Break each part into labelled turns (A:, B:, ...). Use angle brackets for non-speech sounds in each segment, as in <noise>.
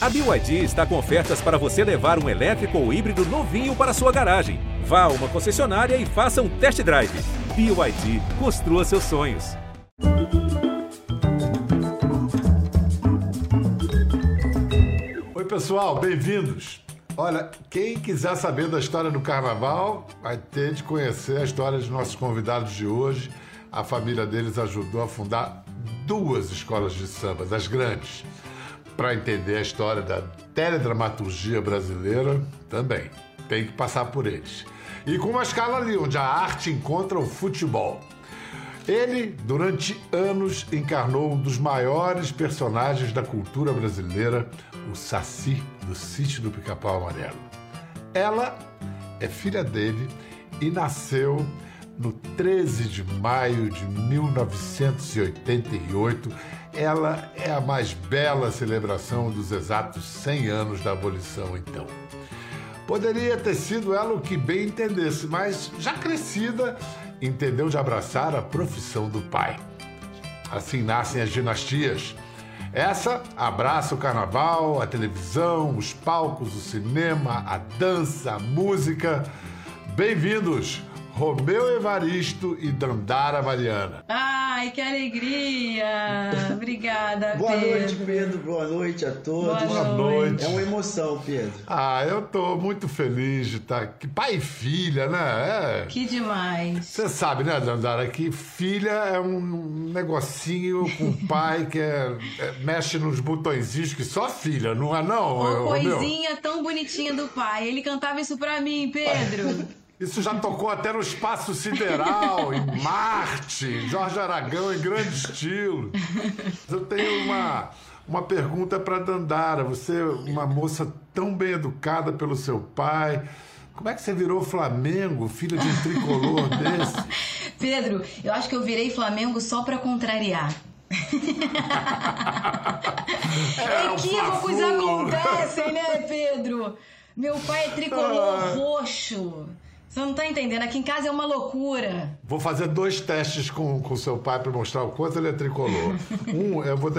A: A BYD está com ofertas para você levar um elétrico ou híbrido novinho para sua garagem. Vá a uma concessionária e faça um test drive. BYD, construa seus sonhos.
B: Oi, pessoal, bem-vindos. Olha, quem quiser saber da história do carnaval, vai ter de conhecer a história dos nossos convidados de hoje. A família deles ajudou a fundar duas escolas de samba, das grandes. Para entender a história da teledramaturgia brasileira, também tem que passar por eles. E com uma escala ali, onde a arte encontra o futebol. Ele, durante anos, encarnou um dos maiores personagens da cultura brasileira, o Saci, do Sítio do Pica-Pau Amarelo. Ela é filha dele e nasceu no 13 de maio de 1988. Ela é a mais bela celebração dos exatos 100 anos da abolição, então. Poderia ter sido ela o que bem entendesse, mas já crescida, entendeu de abraçar a profissão do pai. Assim nascem as dinastias. Essa abraça o carnaval, a televisão, os palcos, o cinema, a dança, a música. Bem-vindos, Romeu Evaristo e Dandara Mariana.
C: Ai, que alegria! Obrigada,
D: Boa
C: Pedro.
D: noite, Pedro. Boa noite a todos.
C: Boa
B: noite.
D: É uma emoção, Pedro.
B: Ah, eu tô muito feliz de estar aqui. Pai e filha, né? É.
C: Que demais.
B: Você sabe, né, Dandara, que filha é um negocinho com pai que é- é- mexe nos botõezinhos que só filha, não é não?
C: Uma coisinha tão bonitinha do pai. Ele cantava isso pra mim, Pedro.
B: Isso já tocou até no espaço sideral, em <laughs> Marte, Jorge Aragão em grande estilo. Eu tenho uma, uma pergunta para Dandara. Você é uma moça tão bem educada pelo seu pai. Como é que você virou Flamengo, filha de um tricolor <laughs> desse?
C: Pedro, eu acho que eu virei Flamengo só pra contrariar. <laughs>
B: É, o
C: Equívocos acontecem, né, Pedro? Meu pai é tricolor
B: Ah.
C: roxo. Você não tá entendendo? Aqui em casa é uma loucura.
B: Vou fazer dois testes com, com seu pai para mostrar o quanto ele é tricolor. <laughs> Um, eu vou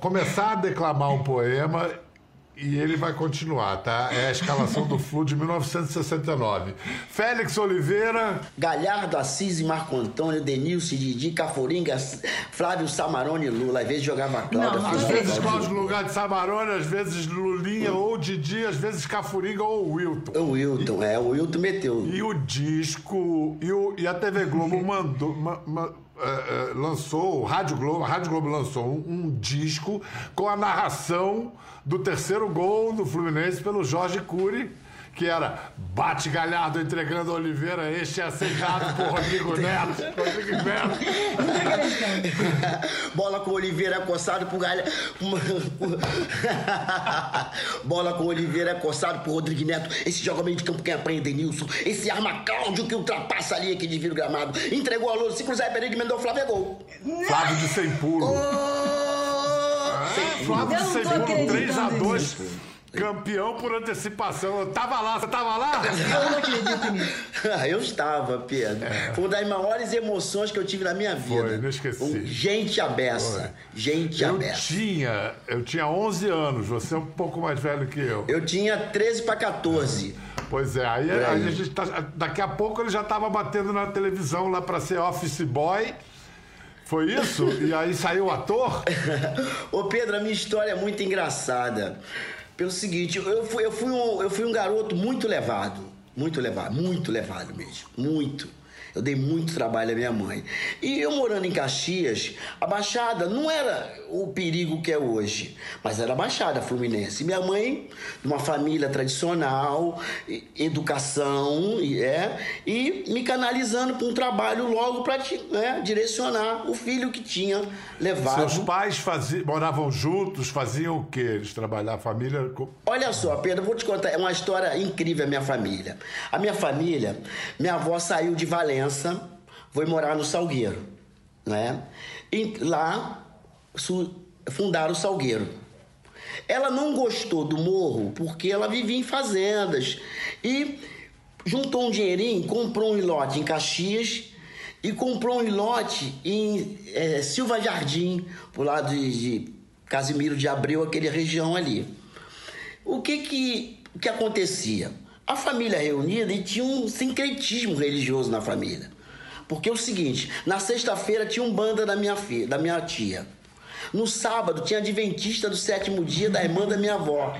B: começar a declamar um poema e ele vai continuar, tá? É a escalação do Flu de 1969. Félix Oliveira,
D: Galhardo, Assis e Marco Antônio, Denilson, Didi, Caforinga, Flávio Samarone e Lula. Às vezes jogava Cláudia.
C: Não,
B: às vezes. Cláudio no lugar de Samarone, às vezes Lulinha ou Didi, às vezes Cafuringa ou Wilton.
D: O Wilton, é, o Wilton meteu.
B: E o disco, e, o- e a TV Globo <laughs> mandou, ma- ma- eh, eh, lançou, o Rádio Globo, a Rádio Globo lançou um, um disco com a narração do terceiro gol do Fluminense pelo Jorge Cury, que era Bate Galhardo entregando a Oliveira, este é assediado <laughs> por Rodrigo Neto. Rodrigo <laughs> Neto.
D: Bola com Oliveira coçado por Galha. <laughs> Bola com Oliveira coçado por Rodrigo Neto. Esse joga meio de campo quem aprende Denilson. Esse arma Cláudio que ultrapassa a linha que desvia o gramado. Entregou a luz, se cruzar Pereira mandou o Flávio é gol.
B: Flávio de Sem Pulo.
D: Sem
B: Flávio
C: Eu
B: de Sem
C: acreditando
B: 3x2. Campeão por antecipação. Eu tava lá, você tava lá?
C: Eu não acredito nisso. <laughs>
D: Eu estava, Pedro. Foi uma das maiores emoções que eu tive na minha vida.
B: Foi, inesquecível.
D: Um gente abessa. Gente
B: Eu
D: abessa.
B: tinha, eu tinha 11 anos, você é um pouco mais velho que eu.
D: Eu tinha 13 para 14.
B: Pois é, aí,
D: aí.
B: a gente tá, daqui a pouco ele já estava batendo na televisão lá para ser office boy. Foi isso? E aí saiu o ator? <laughs>
D: Ô Pedro, a minha história é muito engraçada. Pelo seguinte, eu fui, eu fui, um, eu fui um garoto muito levado. Muito levado, muito levado mesmo. Muito. Eu dei muito trabalho à minha mãe. E eu morando em Caxias, a Baixada não era o perigo que é hoje, mas era a Baixada Fluminense. Minha mãe, de uma família tradicional, educação, e é, e me canalizando para um trabalho logo para né, direcionar o filho que tinha levado.
B: Seus pais faziam, moravam juntos, faziam o quê? Eles trabalhavam, a família.
D: Olha só, Pedro, vou te contar, é uma história incrível a minha família. A minha família, minha avó saiu de Valença, foi morar no Salgueiro, né? E lá fundaram o Salgueiro. Ela não gostou do morro porque ela vivia em fazendas e juntou um dinheirinho, comprou um lote em Caxias e comprou um lote em eh, Silva Jardim, pro lado de, de Casimiro de Abreu, aquele região ali. o que que, que acontecia? A família reunida e tinha um sincretismo religioso na família. Porque é o seguinte, na sexta-feira tinha um banda da minha filha, da minha tia. No sábado tinha adventista do sétimo dia da irmã da minha avó.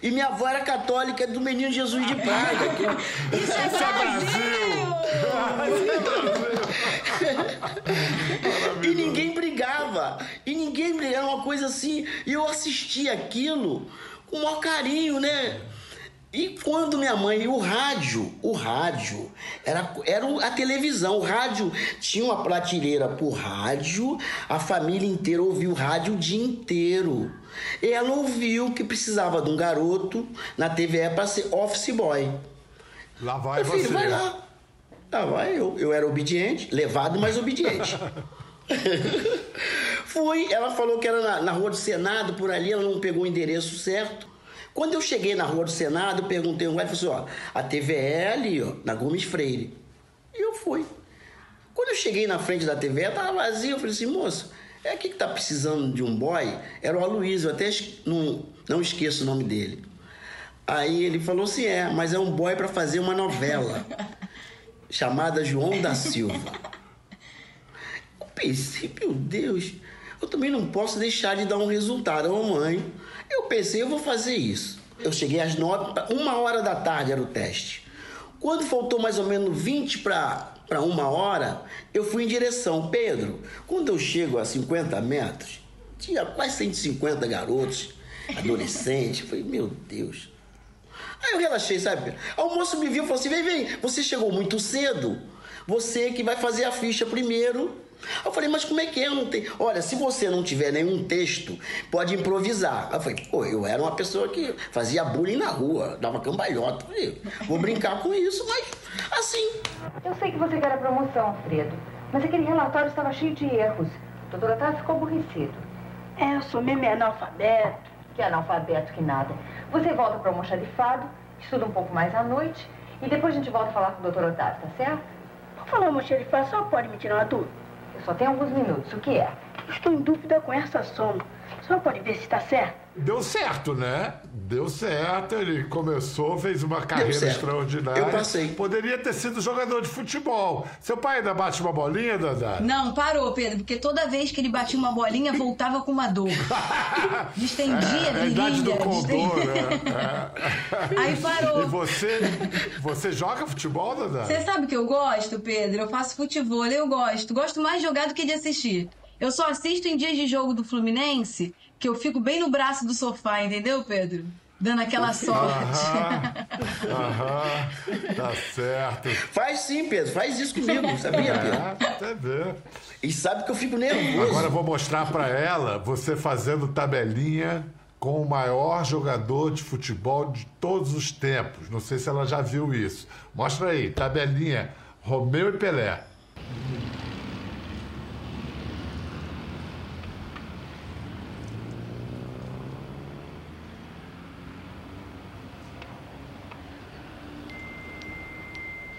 D: E minha avó era católica do Menino Jesus de Praga. Que...
C: Isso é
D: Brasil! e ninguém brigava. E ninguém brigava. Era uma coisa assim. E eu assistia aquilo com o maior carinho, né? E quando minha mãe, o rádio, o rádio, era, era a televisão, o rádio tinha uma prateleira por rádio, a família inteira ouvia o rádio o dia inteiro. E ela ouviu que precisava de um garoto na TVE para ser office boy.
B: Lá vai
D: Meu
B: você.
D: filho, vai lá. Lá vai eu. Eu era obediente, levado, mas obediente. <laughs> <laughs> Fui, ela falou que era na, na Rua do Senado, por ali, ela não pegou o endereço certo. Quando eu cheguei na Rua do Senado, eu perguntei um guarda e falou assim, ó, a TVE é ali, ó, na Gomes Freire. E eu fui. Quando eu cheguei na frente da TVE, tava vazio, eu falei assim, moço, é aqui que tá precisando de um boy? Era o Aloysio, eu até não, não esqueço o nome dele. Aí ele falou assim, é, mas é um boy para fazer uma novela <laughs> chamada João da Silva. Eu pensei, meu Deus, eu também não posso deixar de dar um resultado. Ô mãe, eu pensei, eu vou fazer isso. Eu cheguei às nove, uma hora da tarde era o teste. Quando faltou mais ou menos 20 para uma hora, eu fui em direção. Pedro, quando eu chego a 50 metros, tinha quase 150 garotos, adolescentes. Eu Falei, meu Deus. Aí eu relaxei, sabe? O moço me viu e falou assim: vem, vem, você chegou muito cedo. Você que vai fazer a ficha primeiro. Eu falei, mas como é que é? Eu não tenho. Olha, se você não tiver nenhum texto, pode improvisar. Eu falei, pô, eu era uma pessoa que fazia bullying na rua, dava cambalhota. Eu Falei, vou brincar com isso, mas assim.
E: Eu sei que você quer a promoção, Alfredo, mas aquele relatório estava cheio de erros. O doutor Otávio ficou aborrecido.
F: É, eu sou mesmo analfabeto.
E: Que analfabeto que nada. Você volta para o almoxarifado, estuda um pouco mais à noite e depois a gente volta a falar com o doutor Otávio, tá certo?
F: Por falar, mochilifar, só pode me tirar uma dúvida?
E: Só tenho alguns minutos. O que é?
F: Estou em dúvida com essa soma. Só pode ver se está certo?
B: Deu certo, né? Deu certo. Ele começou, fez uma carreira extraordinária.
D: Eu passei.
B: Poderia ter sido jogador de futebol. Seu pai ainda bate uma bolinha, Dandara?
C: Não, parou, Pedro, porque toda vez que ele batia uma bolinha, voltava com uma dor. <laughs> Distendia,
B: É a idade do
C: virilha.
B: condor, né? <laughs> É.
C: Aí parou.
B: E você, você joga futebol, Dandara?
C: Você sabe que eu gosto, Pedro? Eu faço futebol, eu gosto. Gosto mais de jogar do que de assistir. Eu só assisto em dias de jogo do Fluminense, que eu fico bem no braço do sofá, entendeu, Pedro? Dando aquela sorte.
B: Aham, aham, tá certo.
D: Faz sim, Pedro, faz isso comigo, sabia, Pedro?
B: É, até ver.
D: E sabe que eu fico nervoso.
B: Agora eu vou mostrar pra ela você fazendo tabelinha com o maior jogador de futebol de todos os tempos. Não sei se ela já viu isso. Mostra aí, tabelinha Romeu e Pelé.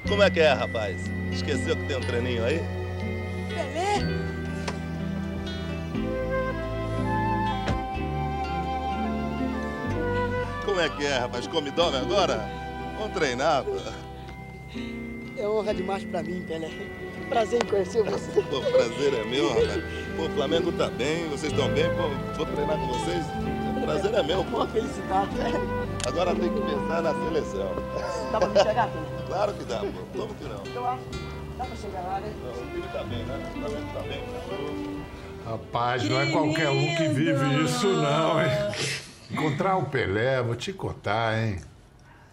G: Como é que é, rapaz? Esqueceu que tem um treininho aí?
F: Pelé?
G: Como é que é, rapaz? Come dome agora? Vamos treinar, pô.
H: É honra demais pra mim, Pelé. Prazer em conhecer você.
G: Pô, prazer é meu, rapaz. Pô, o Flamengo tá bem, vocês estão bem, pô, vou treinar com vocês. Prazer é meu, pô.
H: Uma felicidade, né?
G: Agora tem que pensar na seleção.
H: Pra me chegar, Pelé?
G: Claro que dá, pô. Como que não?
H: Eu acho que dá pra chegar lá, né?
G: Não, o time tá bem, né? O Flamengo tá bem, tá?
B: Rapaz, não é qualquer um que vive isso, não, hein? Encontrar o Pelé, vou te contar, hein?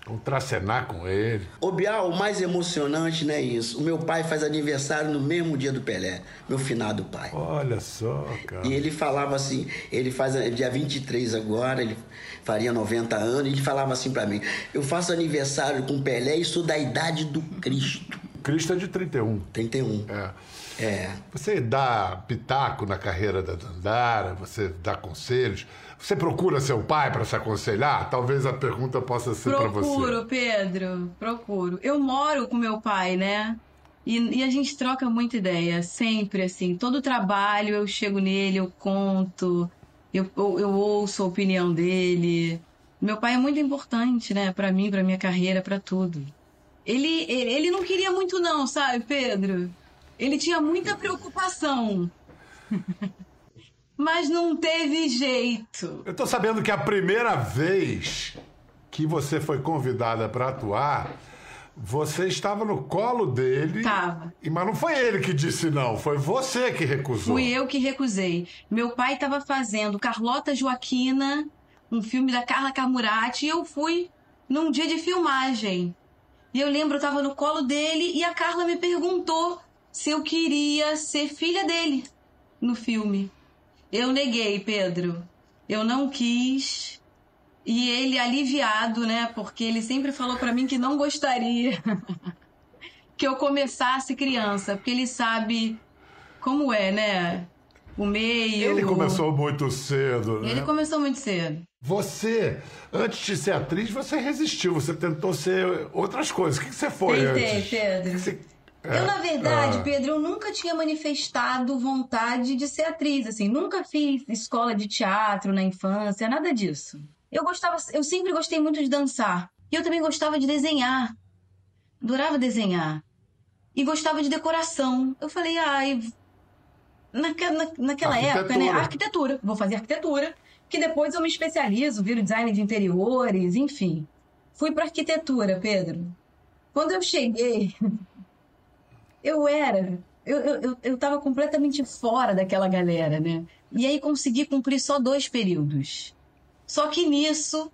B: Contracenar com ele.
D: Ô Bial, o mais emocionante não é isso. O meu pai faz aniversário no mesmo dia do Pelé, meu finado pai.
B: Olha só, cara.
D: E ele falava assim, ele faz é dia 23 agora, ele faria 90 anos, e ele falava assim pra mim: "Eu faço aniversário com Pelé e sou da idade do Cristo".
B: Cristo é de 31.
D: 31.
B: É.
D: É.
B: Você dá pitaco na carreira da Dandara, você dá conselhos. Você procura seu pai para se aconselhar? Talvez a pergunta possa ser para você.
C: Procuro, Pedro, procuro. Eu moro com meu pai, né? E, e a gente troca muita ideia, sempre assim. Todo trabalho eu chego nele, eu conto, eu, eu, eu ouço a opinião dele. Meu pai é muito importante, né, para mim, para minha carreira, para tudo. Ele, ele, ele não queria muito não, sabe, Pedro? Ele tinha muita preocupação. <laughs> Mas não teve jeito.
B: Eu tô sabendo que a primeira vez que você foi convidada para atuar, você estava no colo dele.
C: Tava.
B: E, mas não foi ele que disse não, foi você que recusou.
C: Fui eu que recusei. Meu pai estava fazendo Carlota Joaquina, um filme da Carla Camurati, e eu fui num dia de filmagem. E eu lembro, eu tava no colo dele e a Carla me perguntou se eu queria ser filha dele no filme. Eu neguei, Pedro. Eu não quis. E ele aliviado, né? Porque ele sempre falou para mim que não gostaria <laughs> que eu começasse criança, porque ele sabe como é, né? O meio.
B: Ele começou muito cedo, né?
C: Ele começou muito cedo.
B: Você, antes de ser atriz, você resistiu, você tentou ser outras coisas. O que você foi
C: Tentei,
B: antes?
C: Pedro.
B: Você...
C: Eu, na verdade,
B: Ah.
C: Pedro, eu nunca tinha manifestado vontade de ser atriz, assim, nunca fiz escola de teatro na infância, nada disso. Eu gostava, eu sempre gostei muito de dançar. E eu também gostava de desenhar. Adorava desenhar. E gostava de decoração. Eu falei, ai, naque- na, naquela época, né?
B: Arquitetura.
C: Arquitetura. Vou fazer arquitetura. Que depois eu me especializo, viro design de interiores, enfim. Fui para arquitetura, Pedro. Quando eu cheguei, <laughs> eu era. Eu, eu, eu, tava completamente fora daquela galera, né? E aí consegui cumprir só dois períodos. Só que nisso,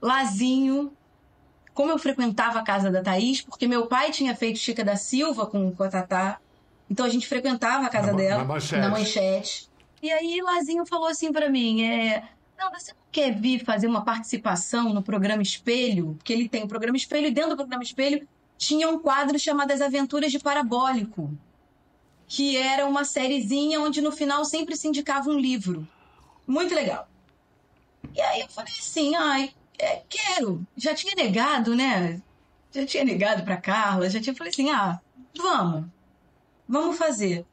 C: Lazinho, como eu frequentava a casa da Thaís, porque meu pai tinha feito Chica da Silva com, com a Tatá, então a gente frequentava a casa
B: Na
C: dela,
B: na manchete.
C: na manchete. E aí Lazinho falou assim pra mim, é... Não, você não quer vir fazer uma participação no programa Espelho? Porque ele tem o programa Espelho e dentro do programa Espelho tinha um quadro chamado As Aventuras de Parabólico, que era uma sériezinha onde no final sempre se indicava um livro. Muito legal. E aí eu falei assim, ai, é, quero. Já tinha negado, né? Já tinha negado pra Carla, já tinha falei assim, ah, vamos. Vamos fazer.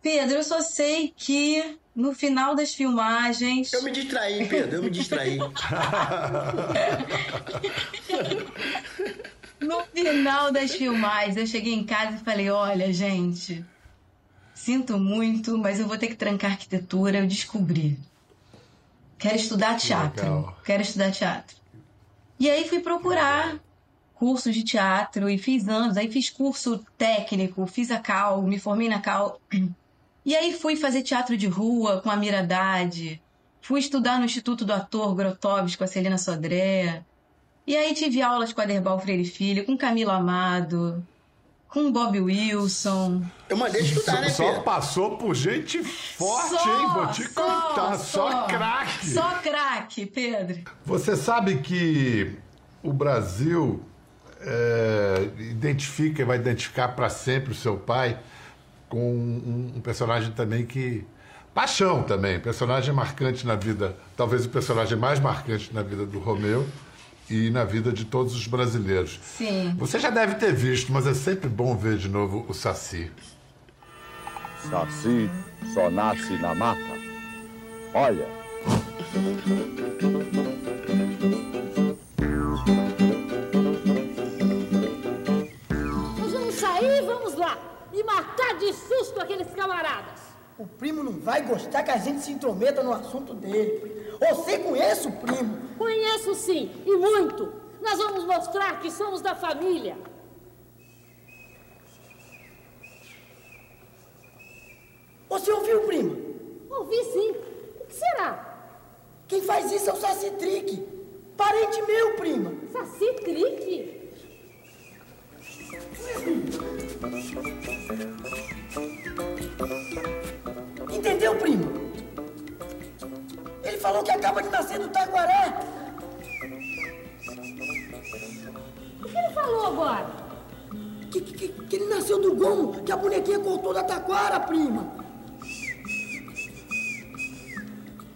C: Pedro, eu só sei que no final das filmagens.
D: Eu me distraí, Pedro, eu me distraí. <laughs>
C: No final das filmagens, eu cheguei em casa e falei: Olha, gente, sinto muito, mas eu vou ter que trancar arquitetura. Eu descobri. Quero estudar teatro.
B: legal.
C: Quero estudar teatro. E aí fui procurar cursos de teatro e fiz anos. Aí fiz curso técnico, fiz a Cal, me formei na Cal. E aí fui fazer teatro de rua com a Miradade. Fui estudar no Instituto do Ator Grotowski com a Celina Sodré. E aí tive aulas com a Derbal Freire Filho, com Camila Amado, com Bob Wilson.
D: Eu mandei estudar, né,
B: Só passou por gente forte,
C: Só,
B: hein? Vou te
C: só,
B: contar. Só,
C: só.
B: craque.
C: Só craque, Pedro.
B: Você sabe que o Brasil é, identifica e vai identificar para sempre o seu pai com um, um personagem também que. Paixão também, personagem marcante na vida, talvez o personagem mais marcante na vida do Romeu e na vida de todos os brasileiros.
C: Sim.
B: Você já deve ter visto, mas é sempre bom ver de novo o Saci.
I: Saci só nasce na mata. Olha,
J: Nós vamos sair, vamos lá, e matar de susto aqueles camaradas.
H: O primo não vai gostar que a gente se intrometa no assunto dele. Você conhece o primo?
J: Conheço sim, e muito. Nós vamos mostrar que somos da família.
H: Você ouviu, primo?
J: Ouvi sim. O que será?
H: Quem faz isso é o Saci Trick. Parente meu, prima.
J: Saci Trick?
H: Entendeu, primo? Ele falou que acaba de nascer do Taquaré.
J: O que ele falou agora?
H: Que, que, que ele nasceu do gomo que a bonequinha cortou da taquara, prima.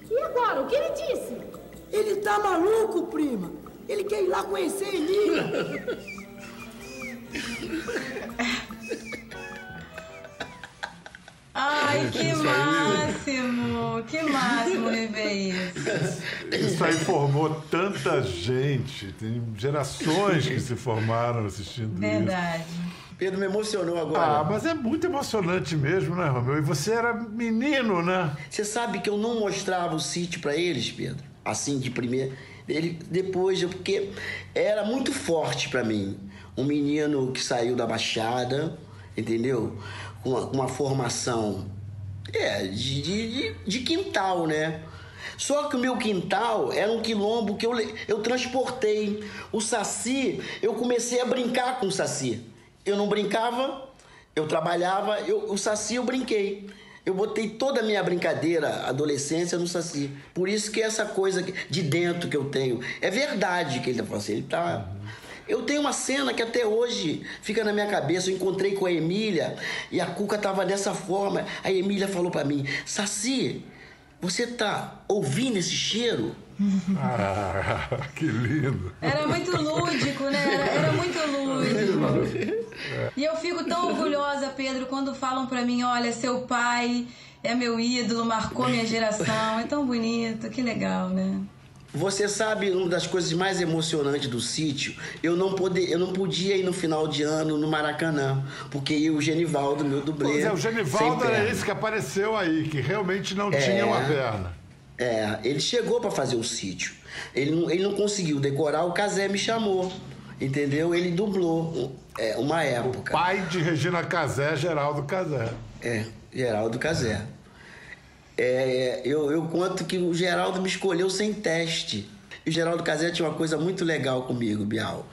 J: E agora, o que ele disse?
H: Ele tá maluco, prima. Ele quer ir lá conhecer Elina.
C: Ai, que máximo! que máximo rever isso.
B: Isso aí formou tanta gente, tem gerações que se formaram assistindo
C: Verdade.
B: isso.
D: Pedro me emocionou agora.
B: Ah, mas é muito emocionante mesmo, né, Romeu? E você era menino, né?
D: Você sabe que eu não mostrava o sítio para eles, Pedro? Assim, de primeira. Ele, depois, eu, porque era muito forte para mim. Um menino que saiu da Baixada, entendeu? Com uma, uma formação é, de, de, de, quintal, né? Só que o meu quintal era um quilombo que eu, eu transportei. O Saci, eu comecei a brincar com o Saci. Eu não brincava, eu trabalhava, eu, o Saci eu brinquei. Eu botei toda a minha brincadeira, adolescência, no Saci. Por isso que essa coisa de dentro que eu tenho. É verdade que ele tá falando assim, ele tá. Eu tenho uma cena que até hoje fica na minha cabeça. Eu encontrei com a Emília e a Cuca tava dessa forma. A Emília falou para mim: Saci, você tá ouvindo esse cheiro?
B: Ah, <laughs> que lindo.
C: Era muito lúdico, né? Era, era muito lúdico. E eu fico tão orgulhosa, Pedro, quando falam para mim: olha, seu pai é meu ídolo, marcou minha geração. É tão bonito, que legal, né?
D: Você sabe uma das coisas mais emocionantes do sítio? Eu não, poder, eu não podia ir no final de ano no Maracanã, porque o Genivaldo, meu dublê.
B: Pois é, o Genivaldo era esse que apareceu aí, que realmente não é, tinha uma perna.
D: É, ele chegou para fazer o sítio. Ele não, ele não conseguiu decorar, o Casé me chamou. Entendeu? Ele dublou é, uma época.
B: O pai de Regina Casé, Geraldo Casé.
D: É, Geraldo Casé. É, eu, eu conto que o Geraldo me escolheu sem teste. E o Geraldo Casé tinha uma coisa muito legal comigo, Bial.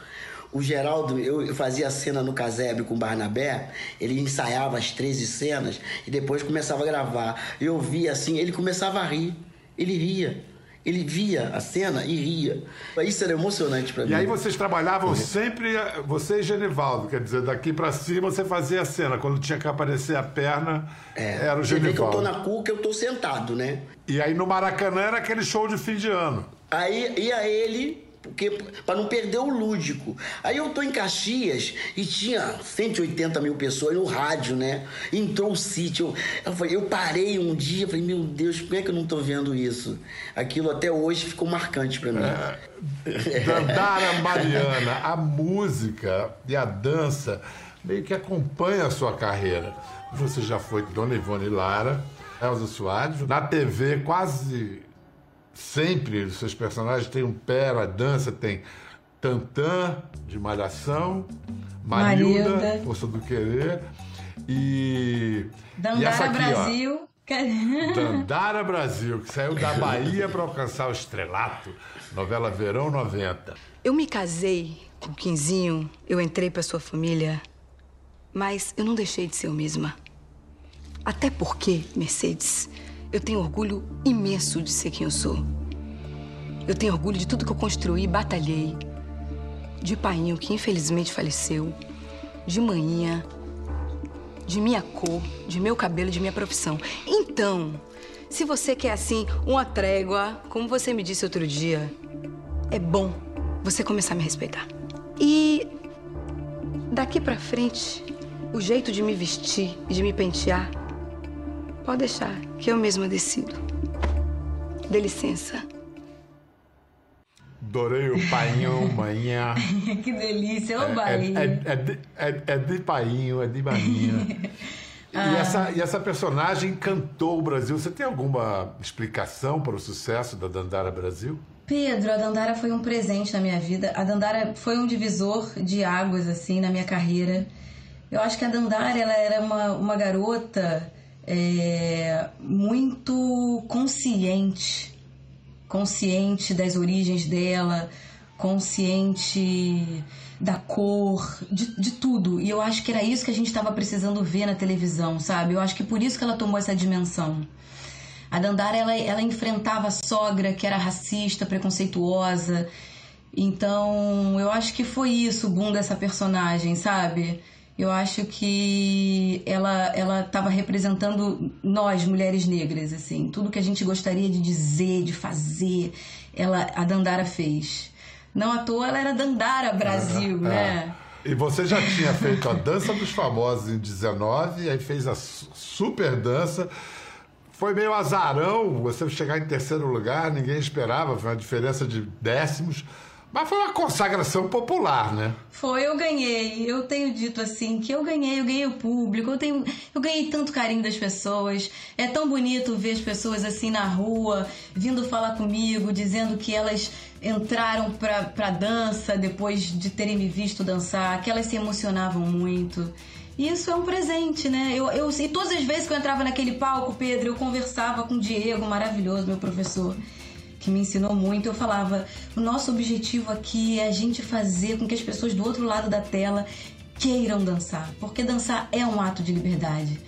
D: O Geraldo, eu fazia cena no casebre com o Barnabé, ele ensaiava as 13 cenas e depois começava a gravar. Eu via assim, ele começava a rir. Ele ria. Ele via a cena e ria. Isso era emocionante para mim.
B: E aí vocês trabalhavam uhum. sempre, você e Genivaldo, quer dizer, daqui para cima você fazia a cena. Quando tinha que aparecer a perna, é, era o Genivaldo. Você vê que
D: eu tô na cuca, eu tô sentado, né?
B: E aí no Maracanã era aquele show de fim de ano.
D: Aí ia ele porque para não perder o lúdico. Aí eu tô em Caxias e tinha 180 mil pessoas no rádio, né? Entrou o sítio. Eu, falei, eu parei um dia, falei, meu Deus, como é que eu não tô vendo isso? Aquilo até hoje ficou marcante para mim.
B: É, Dandara Mariana, a música e a dança meio que acompanha a sua carreira. Você já foi Dona Ivone Lara, Elza Soares, na TV quase sempre os seus personagens têm um pé, a dança tem Tantã, de Malhação, Marilda, Marilda. Força do Querer, e.
C: Dandara e essa aqui, Brasil.
B: Ó, <laughs> Dandara Brasil, que saiu da Bahia para alcançar o estrelato, novela Verão 90.
K: Eu me casei com o Quinzinho, eu entrei para sua família, mas eu não deixei de ser eu mesma. Até porque, Mercedes, eu tenho orgulho imenso de ser quem eu sou. Eu tenho orgulho de tudo que eu construí batalhei. De painho, que infelizmente faleceu. De manhã. De minha cor, de meu cabelo, de minha profissão. Então, se você quer assim uma trégua, como você me disse outro dia, é bom você começar a me respeitar. E daqui pra frente, o jeito de me vestir e de me pentear Pode deixar, que eu mesma decido. Dê licença.
B: Adorei o painho, <laughs> manhã.
C: que delícia, ô é, é,
B: é, de, é, é de painho, é de bainha. <laughs> ah. e, essa, e essa personagem encantou o Brasil. Você tem alguma explicação para o sucesso da Dandara Brasil?
C: Pedro, a Dandara foi um presente na minha vida. A Dandara foi um divisor de águas, assim, na minha carreira. Eu acho que a Dandara, ela era uma, uma garota é, muito consciente, consciente das origens dela, consciente da cor, de, de tudo. E eu acho que era isso que a gente estava precisando ver na televisão, sabe? Eu acho que por isso que ela tomou essa dimensão. A Dandara, ela, ela enfrentava a sogra que era racista, preconceituosa. Então, eu acho que foi isso o boom dessa personagem, sabe? Eu acho que ela ela estava representando nós mulheres negras assim, tudo que a gente gostaria de dizer, de fazer, ela a Dandara fez. Não à toa ela era Dandara Brasil, é, né?
B: É. E você já tinha feito a Dança dos Famosos em 19, aí fez a super dança, foi meio azarão você chegar em terceiro lugar, ninguém esperava, foi uma diferença de décimos. Mas foi uma consagração popular, né?
C: Foi, eu ganhei. Eu tenho dito assim que eu ganhei, eu ganhei o público, eu tenho, eu ganhei tanto carinho das pessoas. É tão bonito ver as pessoas assim na rua, vindo falar comigo, dizendo que elas entraram pra, pra dança depois de terem me visto dançar, que elas se emocionavam muito. E isso é um presente, né? Eu, eu, e todas as vezes que eu entrava naquele palco, Pedro, eu conversava com o Diego, maravilhoso, meu professor que me ensinou muito, eu falava: o nosso objetivo aqui é a gente fazer com que as pessoas do outro lado da tela queiram dançar, porque dançar é um ato de liberdade.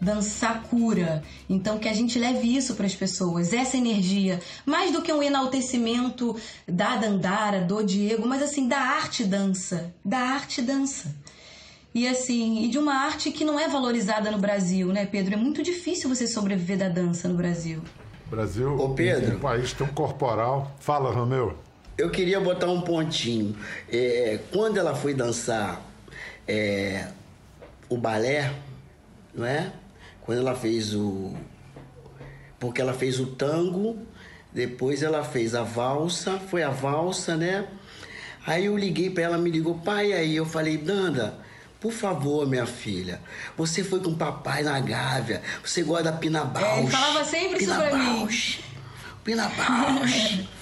C: Dançar cura. Então, que a gente leve isso para as pessoas, essa energia. Mais do que um enaltecimento da Dandara, do Diego, mas assim, da arte dança. Da arte dança. E assim, e de uma arte que não é valorizada no Brasil, né, Pedro? É muito difícil você sobreviver da dança no Brasil.
B: Brasil
D: Ô, Pedro.
B: um país tão corporal. Fala, Romeu.
D: Eu queria botar um pontinho. É, quando ela foi dançar é, o balé, não é? Quando ela fez o. Porque ela fez o tango, depois ela fez a valsa, foi a valsa, né? Aí eu liguei para ela, me ligou, pai, aí eu falei, Danda, por favor, minha filha, você foi com o papai na Gávea, você gosta da Pina Bausch.
C: É, ele falava sempre isso
D: Pina
C: pra mim.
D: Bausch, Pina Bausch. <laughs>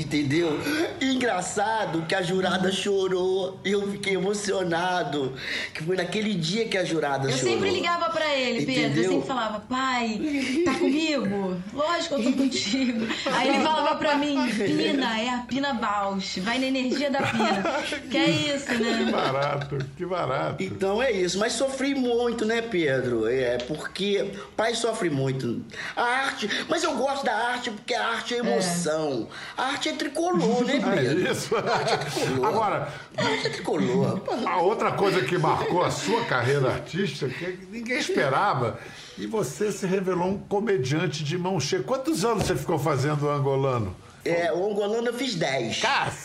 D: Entendeu? Engraçado que a jurada chorou. Eu fiquei emocionado. Que foi naquele dia que a jurada
C: Eu
D: chorou.
C: sempre ligava pra ele, Pedro. Eu
D: Entendeu?
C: sempre falava, pai, tá comigo? Lógico que eu tô contigo. Aí ele falava pra mim, Pina, é a Pina Bausch. Vai na energia da Pina. Que é isso,
B: Que
C: né?
B: barato, que barato.
D: Então é isso, mas sofri muito, né, Pedro? É porque pai sofre muito. A arte, mas eu gosto da arte porque a arte é emoção. A arte é tricolor, né, <laughs>
B: É
D: Pedro?
B: isso.
D: A arte é tricolor.
B: Agora,
D: a arte é tricolor.
B: a outra coisa que marcou a sua carreira artística, que ninguém esperava, e você se revelou um comediante de mão cheia. Quantos anos você ficou fazendo o angolano?
D: É, o angolano eu fiz 10.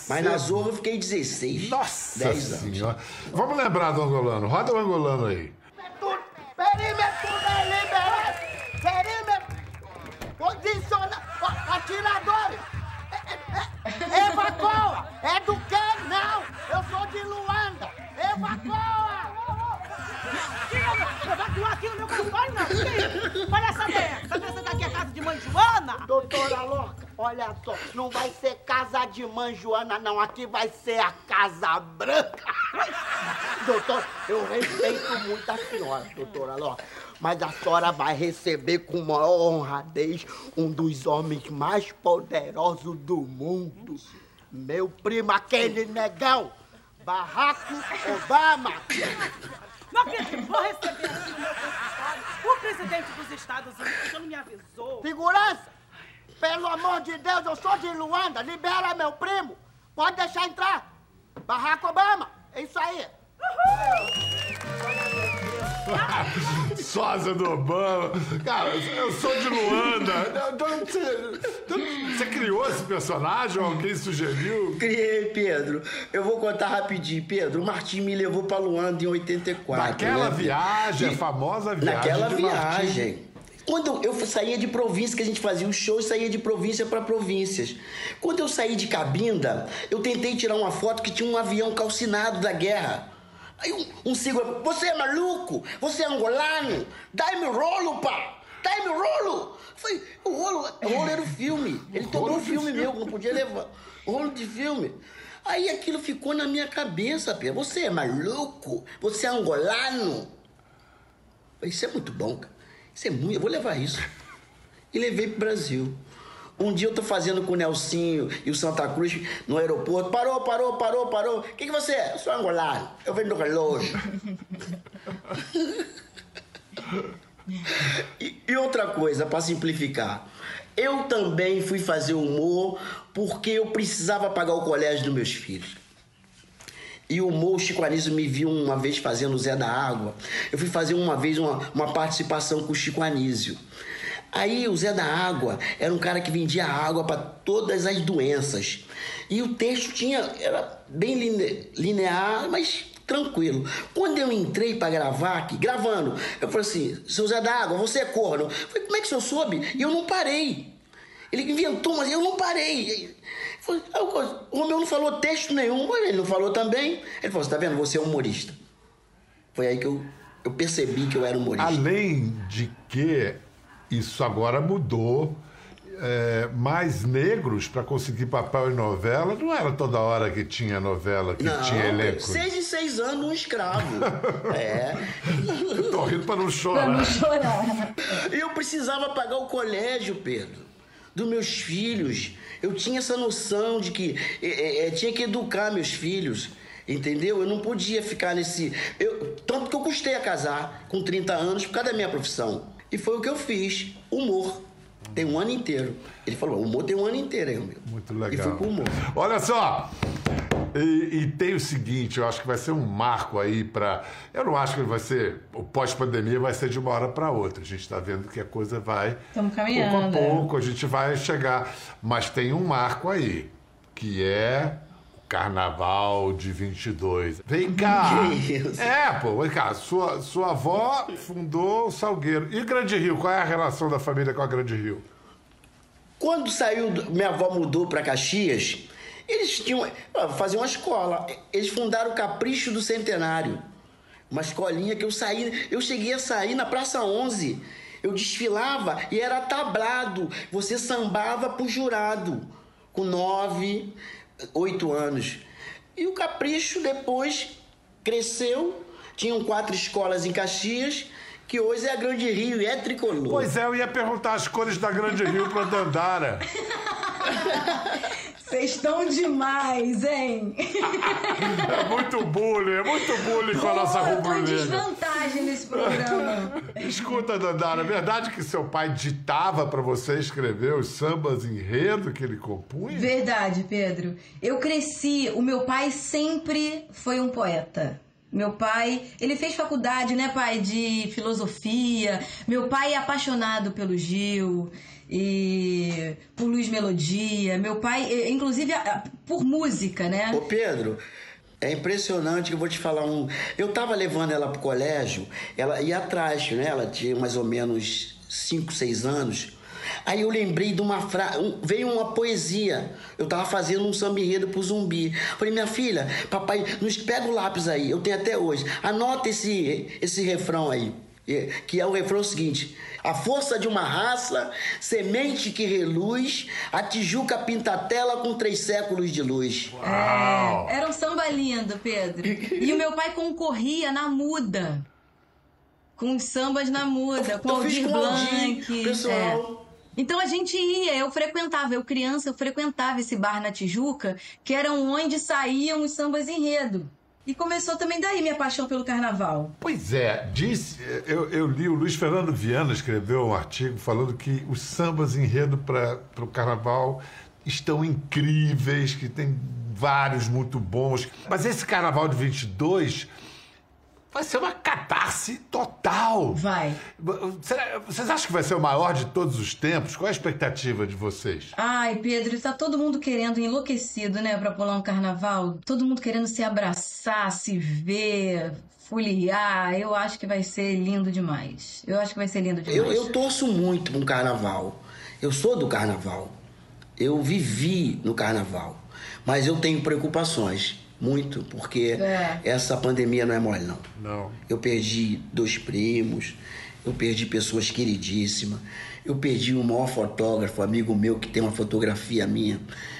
D: Mas na Zorra eu fiquei 16.
B: Nossa
D: 10 anos.
B: senhora. Vamos lembrar do angolano. Roda o angolano aí.
H: Perímetro deliberado! Perímetro! Posiciona! Atiradores! É, é! É do quê? Não! Eu sou de Luanda! Evacua!
L: Evacuar aqui no meu consultório, não. Que Olha essa ideia. Sabe essa daqui é a casa de mãe Joana?
H: Doutora Loca, olha só, não vai ser casa de mãe Joana, não. Aqui vai ser a Casa Branca. Doutor, eu respeito muito a senhora, doutora Loca. Mas a senhora vai receber com maior honradez um dos homens mais poderosos do mundo. Meu primo, aquele negão. Barraco Obama.
L: Não acredito. Vou receber aqui no meu consultório o presidente dos Estados Unidos, não me avisou.
H: Segurança! Pelo amor de Deus, eu sou de Luanda. Libera meu primo. Pode deixar entrar. Barack Obama. É isso aí.
B: Sósia do Obama. Cara, eu sou de Luanda. Você, você criou esse personagem ou alguém sugeriu?
D: Criei, Pedro. Eu vou contar rapidinho. Pedro, o Martim me levou pra Luanda em 84.
B: Naquela
D: né?
B: viagem, a famosa viagem.
D: Naquela
B: Martim.
D: viagem. Quando eu saía de província, que a gente fazia os shows, saía de província para províncias. Quando eu saí de Cabinda, eu tentei tirar uma foto que tinha um avião calcinado da guerra. Aí um, um segurança, você é maluco? Você é angolano? Dai-me o rolo, pá! Dai-me o rolo! Foi, o rolo, o rolo era o filme. <laughs> Ele tomou o filme meu, não podia levar. Rolo de filme. Aí aquilo ficou na minha cabeça, Pedro. Você é maluco? Você é angolano? Isso é muito bom, cara. Isso é muito. Eu vou levar isso. E levei pro Brasil. Um dia eu tô fazendo com o Nelsinho e o Santa Cruz no aeroporto. Parou, parou, parou, parou. O que, que você é? Eu sou angolano. Eu venho do relógio. <laughs> e, e outra coisa, para simplificar. Eu também fui fazer humor porque eu precisava pagar o colégio dos meus filhos. E o Mo Chico Anísio me viu uma vez fazendo Zé da Água. Eu fui fazer uma vez uma, uma participação com o Chico Anísio. Aí o Zé da Água era um cara que vendia água para todas as doenças. E o texto tinha era bem line- linear, mas tranquilo. Quando eu entrei pra gravar aqui, gravando, eu falei assim, seu Zé D'Água, você é corno. Eu falei, como é que o senhor soube? E eu não parei. Ele inventou, mas eu não parei. Falei, eu- o Romeu não falou texto nenhum, ele não falou também. Ele falou, você tá vendo, você é humorista. Foi aí que eu, eu percebi que eu era humorista.
B: Além de que isso agora mudou. é, mais negros para conseguir papel em novela. Não era toda hora que tinha novela, que
D: Não,
B: tinha elenco.
D: seis e seis anos, um escravo. <laughs> é.
B: Eu tô rindo para não chorar.
C: Pra não chorar.
D: Eu precisava pagar o colégio, Pedro, dos meus filhos. Eu tinha essa noção de que eh, eh, tinha que educar meus filhos. Entendeu? Eu não podia ficar nesse. Eu, tanto que eu custei a casar com 30 anos por causa da minha profissão. E foi o que eu fiz. Humor. Tem um ano inteiro. Ele falou: humor tem um ano inteiro aí, meu.
B: Muito
D: E fui
B: legal.
D: pro humor.
B: Olha só. E, e tem o seguinte, eu acho que vai ser um marco aí para. Eu não acho que vai ser. O pós-pandemia vai ser de uma hora para outra. A gente está vendo que a coisa vai.
C: Estamos
B: Pouco a
C: caminhando.
B: pouco a gente vai chegar. Mas tem um marco aí, que é Carnaval de 22. Vem cá!
D: Que isso?
B: É, pô, vem cá. Sua, sua avó fundou o Salgueiro. E Grande Rio? Qual é a relação da família com a Grande Rio?
D: Quando saiu, minha avó mudou para Caxias, eles tinham. ah, Faziam uma escola. Eles fundaram o Capricho do Centenário. Uma escolinha que eu saí. Eu cheguei a sair na Praça 11. Eu desfilava e era tablado. Você sambava pro jurado. Com nove, oito anos. E o Capricho depois cresceu. Tinham quatro escolas em Caxias, que hoje é a Grande Rio e é tricolor.
B: Pois é, eu ia perguntar as cores da Grande Rio pra Dandara. <laughs>
C: Vocês estão demais, hein?
B: É muito bullying, é muito bullying com a nossa
C: Pô, eu tô em
B: rubro-negra.
C: desvantagem nesse programa.
B: Escuta, Dandara, é verdade que seu pai ditava pra você escrever os sambas enredo que ele compunha?
C: Verdade, Pedro. Eu cresci, o meu pai sempre foi um poeta. Meu pai, ele fez faculdade, né, pai, de filosofia. Meu pai é apaixonado pelo Gil e por Luiz Melodia. Meu pai, inclusive, por música, né?
D: Ô Pedro, é impressionante que eu vou te falar um. Eu tava levando ela pro colégio, ela ia atrás, né? Ela tinha mais ou menos 5, 6 anos. Aí eu lembrei de uma frase, veio uma poesia. Eu tava fazendo um samba enredo pro zumbi. Falei, minha filha, papai, nos pega o lápis aí, eu tenho até hoje. Anota esse, esse refrão aí. É, Que é o refrão seguinte: A força de uma raça, semente que reluz, a Tijuca pinta a tela com três séculos de luz.
C: É, era um samba lindo, Pedro. E o meu pai concorria na muda. Com os sambas na muda, com
D: o Aldir,
C: Blanc.
D: pessoal.
C: é. Então a gente ia, eu frequentava, eu criança, eu frequentava esse bar na Tijuca, que era onde saíam os sambas enredo. E começou também daí minha paixão pelo carnaval.
B: Pois é, disse, eu, eu li o Luiz Fernando Viana escreveu um artigo falando que os sambas enredo para o carnaval estão incríveis, que tem vários muito bons. Mas esse carnaval de 22 vai ser uma catarse total.
C: Vai.
B: Será- vocês acham que vai ser o maior de todos os tempos? Qual é a expectativa de vocês?
C: Ai, Pedro, tá todo mundo querendo, enlouquecido, né, pra pular um carnaval. Todo mundo querendo se abraçar, se ver, foliar. Eu acho que vai ser lindo demais. Eu acho que vai ser lindo demais.
D: Eu, eu torço muito para um carnaval. Eu sou do carnaval. Eu vivi no carnaval. Mas eu tenho preocupações. Muito, porque
C: É.
D: essa pandemia não é mole, não.
B: Não.
D: Eu perdi dois primos, eu perdi pessoas queridíssimas, eu perdi o maior fotógrafo, amigo meu, que tem uma fotografia minha,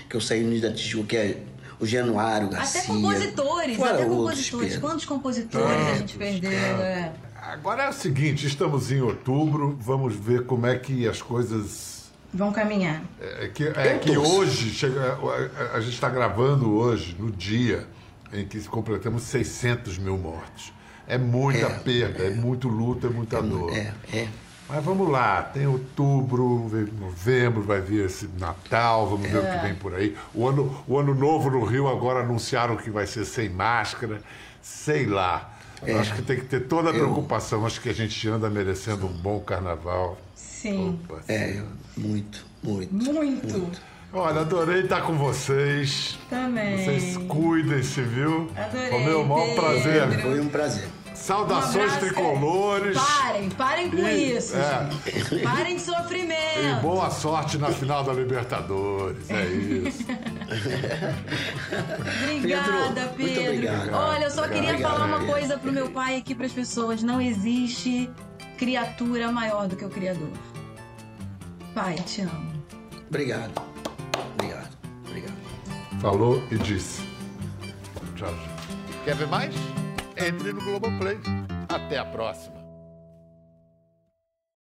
D: que eu saí no da Tijuca, que é o Januário Garcia.
C: Até compositores,
D: Fora
C: até compositores.
D: Pedro.
C: Quantos compositores a gente perdeu, é.
B: Agora é o seguinte, estamos em outubro, vamos ver como é que as coisas
C: Vão caminhar.
B: É que, é
D: Eu
B: que hoje, chega, a, a gente está gravando hoje, no dia em que completamos 600 mil mortos. É muita
D: É.
B: perda, é muito luto, é muita dor.
D: É, é.
B: Mas vamos lá, tem outubro, vem novembro, vai vir esse Natal, vamos ver o
C: É.
B: que vem por aí. O ano, o ano novo no Rio agora anunciaram que vai ser sem máscara. Sei lá.
D: É.
B: Acho que tem que ter toda a
D: Eu-
B: preocupação. Acho que a gente anda merecendo um bom carnaval.
C: Sim.
B: Opa,
D: É, muito, muito.
C: Muito.
B: Olha, adorei estar com vocês.
C: Também.
B: Vocês cuidem. Cuidem-se, viu?
C: Adorei,
B: Foi meu maior prazer.
C: Pedro.
D: Foi um prazer.
B: Saudações
C: Um
B: tricolores.
C: Parem, parem com
B: E-
C: isso,
B: é.
C: gente. Parem de
B: E
C: sofrimento.
B: boa sorte na final da Libertadores. É isso. <laughs>
C: Obrigada,
D: Pedro,
C: Pedro.
D: muito obrigado.
C: Olha, eu só
D: Obrigado,
C: queria falar uma
D: obrigado.
C: coisa pro meu pai aqui pras pessoas. Não existe criatura maior do que o Criador. Pai, te amo.
D: Obrigado. Obrigado. Obrigado.
B: Falou e disse. Tchau.
M: Quer ver mais? Entre no Globoplay. Até a próxima.